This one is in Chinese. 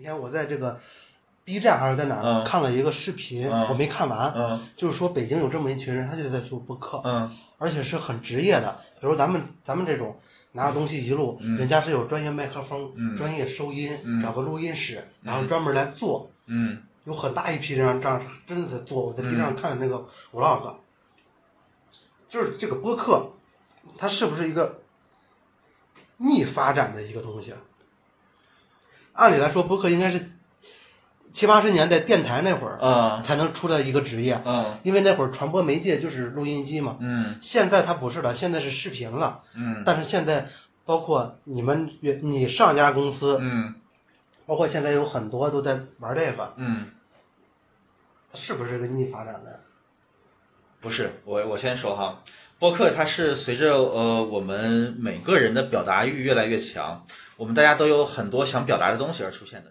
天我在这个 B 站还是在哪儿、嗯。看了一个视频，嗯。我没看完，嗯。就是说北京有这么一群人，他就在做播客，嗯。而且是很职业的。比如咱们咱们这种拿个东西一录，人家是有专业麦克风、嗯。专业收音，嗯。找个录音室，然后专门来做。嗯。有很大一批人这样真的在做，我在 B 站看的那个 vlog，、就是这个播客，它是不是一个逆发展的一个东西？按理来说，播客应该是七八十年代电台那会儿嗯才能出来一个职业，嗯因为那会儿传播媒介就是录音机嘛。嗯现在它不是了，现在是视频了。嗯但是现在包括你们你上家公司，嗯包括现在有很多都在玩这个，嗯，是不是个逆发展的？不是，我我先说哈，播客它是随着呃我们每个人的表达欲越来越强，我们大家都有很多想表达的东西而出现的。